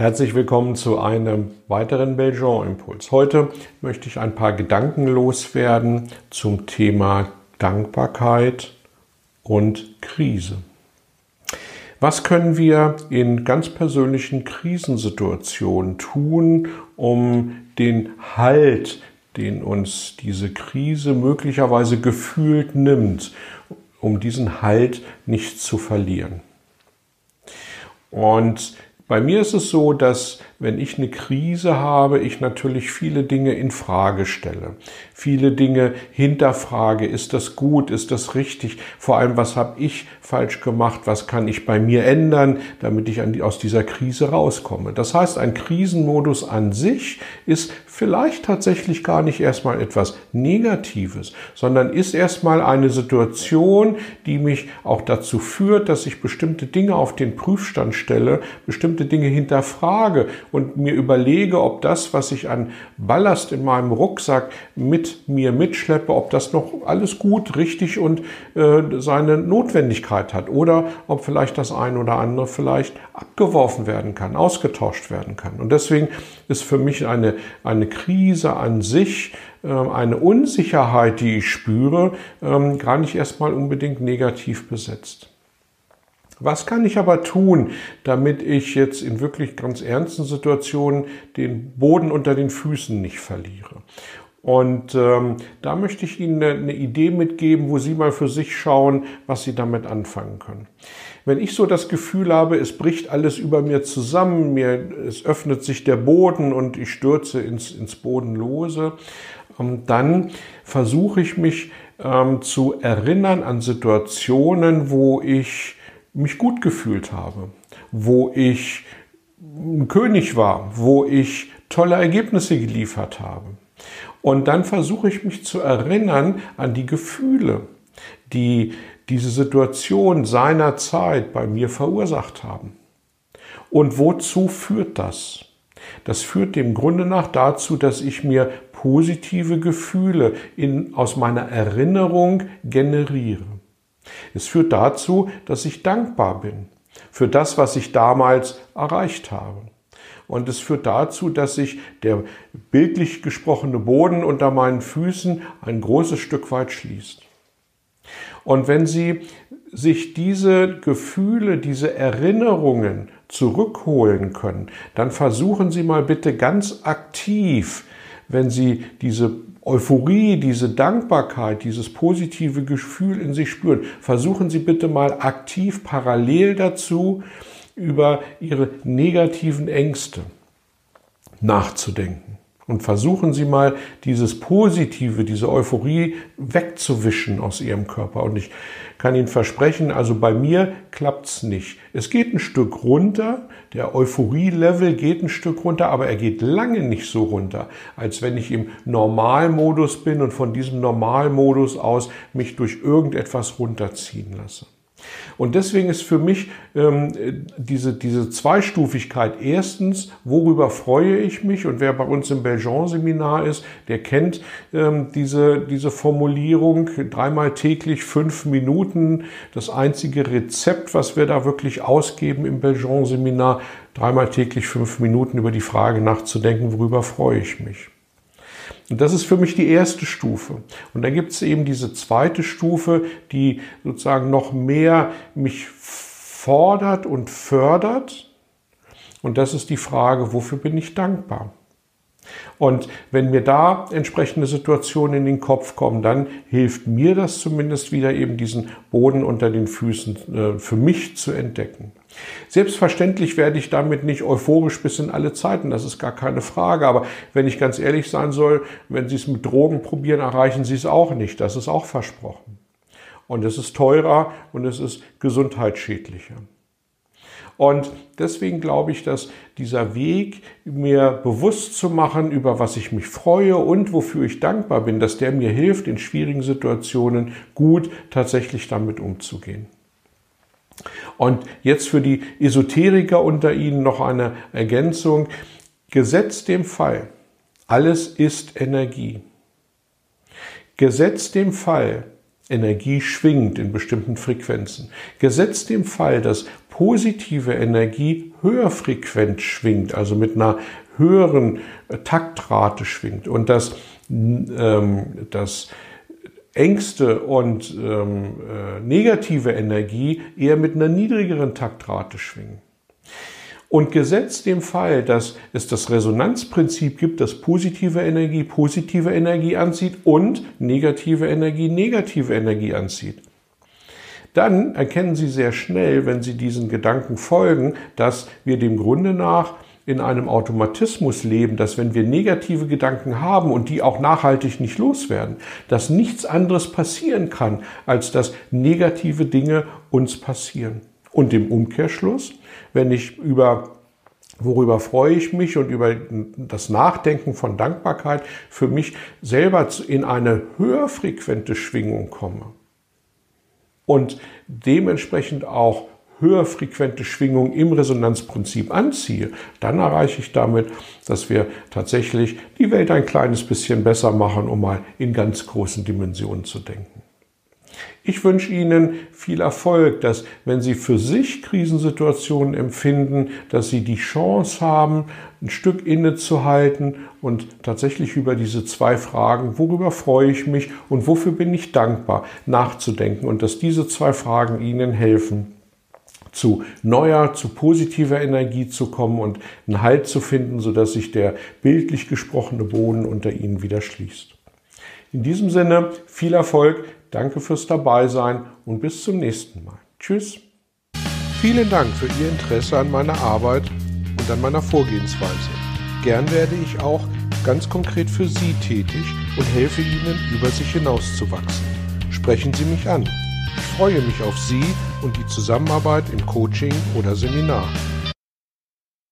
Herzlich willkommen zu einem weiteren Belgian-Impuls. Heute möchte ich ein paar Gedanken loswerden zum Thema Dankbarkeit und Krise. Was können wir in ganz persönlichen Krisensituationen tun, um den Halt, den uns diese Krise möglicherweise gefühlt nimmt, um diesen Halt nicht zu verlieren? Und bei mir ist es so, dass wenn ich eine Krise habe, ich natürlich viele Dinge in Frage stelle. Viele Dinge hinterfrage. Ist das gut? Ist das richtig? Vor allem, was habe ich falsch gemacht? Was kann ich bei mir ändern, damit ich aus dieser Krise rauskomme? Das heißt, ein Krisenmodus an sich ist vielleicht tatsächlich gar nicht erstmal etwas Negatives, sondern ist erstmal eine Situation, die mich auch dazu führt, dass ich bestimmte Dinge auf den Prüfstand stelle, bestimmte Dinge hinterfrage und mir überlege, ob das, was ich an Ballast in meinem Rucksack mit mir mitschleppe, ob das noch alles gut, richtig und äh, seine Notwendigkeit hat oder ob vielleicht das ein oder andere vielleicht abgeworfen werden kann, ausgetauscht werden kann. Und deswegen ist für mich eine, eine Krise an sich, äh, eine Unsicherheit, die ich spüre, ähm, gar nicht erstmal unbedingt negativ besetzt. Was kann ich aber tun, damit ich jetzt in wirklich ganz ernsten Situationen den Boden unter den Füßen nicht verliere? Und ähm, da möchte ich Ihnen eine, eine Idee mitgeben, wo Sie mal für sich schauen, was Sie damit anfangen können. Wenn ich so das Gefühl habe, es bricht alles über mir zusammen, mir, es öffnet sich der Boden und ich stürze ins, ins Bodenlose, ähm, dann versuche ich mich ähm, zu erinnern an Situationen, wo ich mich gut gefühlt habe, wo ich ein König war, wo ich tolle Ergebnisse geliefert habe. Und dann versuche ich mich zu erinnern an die Gefühle, die diese Situation seinerzeit bei mir verursacht haben. Und wozu führt das? Das führt dem Grunde nach dazu, dass ich mir positive Gefühle in, aus meiner Erinnerung generiere. Es führt dazu, dass ich dankbar bin für das, was ich damals erreicht habe. Und es führt dazu, dass sich der bildlich gesprochene Boden unter meinen Füßen ein großes Stück weit schließt. Und wenn Sie sich diese Gefühle, diese Erinnerungen zurückholen können, dann versuchen Sie mal bitte ganz aktiv, wenn Sie diese Euphorie, diese Dankbarkeit, dieses positive Gefühl in sich spüren, versuchen Sie bitte mal aktiv parallel dazu über Ihre negativen Ängste nachzudenken. Und versuchen Sie mal dieses Positive, diese Euphorie wegzuwischen aus Ihrem Körper. Und ich kann Ihnen versprechen, also bei mir klappt's nicht. Es geht ein Stück runter, der Euphorie-Level geht ein Stück runter, aber er geht lange nicht so runter, als wenn ich im Normalmodus bin und von diesem Normalmodus aus mich durch irgendetwas runterziehen lasse. Und deswegen ist für mich ähm, diese, diese Zweistufigkeit erstens, worüber freue ich mich? Und wer bei uns im Belgian-Seminar ist, der kennt ähm, diese, diese Formulierung, dreimal täglich fünf Minuten. Das einzige Rezept, was wir da wirklich ausgeben im Belgian-Seminar, dreimal täglich fünf Minuten über die Frage nachzudenken, worüber freue ich mich? Und das ist für mich die erste Stufe. Und dann gibt es eben diese zweite Stufe, die sozusagen noch mehr mich fordert und fördert. Und das ist die Frage, wofür bin ich dankbar? Und wenn mir da entsprechende Situationen in den Kopf kommen, dann hilft mir das zumindest wieder eben diesen Boden unter den Füßen äh, für mich zu entdecken. Selbstverständlich werde ich damit nicht euphorisch bis in alle Zeiten, das ist gar keine Frage. Aber wenn ich ganz ehrlich sein soll, wenn Sie es mit Drogen probieren, erreichen Sie es auch nicht. Das ist auch versprochen. Und es ist teurer und es ist gesundheitsschädlicher. Und deswegen glaube ich, dass dieser Weg, mir bewusst zu machen, über was ich mich freue und wofür ich dankbar bin, dass der mir hilft, in schwierigen Situationen gut tatsächlich damit umzugehen. Und jetzt für die Esoteriker unter Ihnen noch eine Ergänzung. Gesetzt dem Fall, alles ist Energie. Gesetzt dem Fall, Energie schwingt in bestimmten Frequenzen. Gesetzt dem Fall, dass positive Energie höher frequent schwingt, also mit einer höheren äh, Taktrate schwingt und dass ähm, das Ängste und ähm, äh, negative Energie eher mit einer niedrigeren Taktrate schwingen. Und gesetzt dem Fall, dass es das Resonanzprinzip gibt, dass positive Energie positive Energie anzieht und negative Energie negative Energie anzieht, dann erkennen Sie sehr schnell, wenn Sie diesen Gedanken folgen, dass wir dem Grunde nach in einem Automatismus leben, dass wenn wir negative Gedanken haben und die auch nachhaltig nicht loswerden, dass nichts anderes passieren kann, als dass negative Dinge uns passieren. Und im Umkehrschluss, wenn ich über worüber freue ich mich und über das Nachdenken von Dankbarkeit für mich selber in eine höher frequente Schwingung komme und dementsprechend auch höher frequente Schwingung im Resonanzprinzip anziehe, dann erreiche ich damit, dass wir tatsächlich die Welt ein kleines bisschen besser machen, um mal in ganz großen Dimensionen zu denken. Ich wünsche Ihnen viel Erfolg, dass wenn Sie für sich Krisensituationen empfinden, dass Sie die Chance haben, ein Stück innezuhalten und tatsächlich über diese zwei Fragen, worüber freue ich mich und wofür bin ich dankbar, nachzudenken und dass diese zwei Fragen Ihnen helfen, zu neuer, zu positiver Energie zu kommen und einen Halt zu finden, sodass sich der bildlich gesprochene Boden unter Ihnen wieder schließt. In diesem Sinne viel Erfolg, danke fürs Dabeisein und bis zum nächsten Mal. Tschüss. Vielen Dank für Ihr Interesse an meiner Arbeit und an meiner Vorgehensweise. Gern werde ich auch ganz konkret für Sie tätig und helfe Ihnen, über sich hinauszuwachsen. Sprechen Sie mich an. Ich freue mich auf Sie und die Zusammenarbeit im Coaching oder Seminar.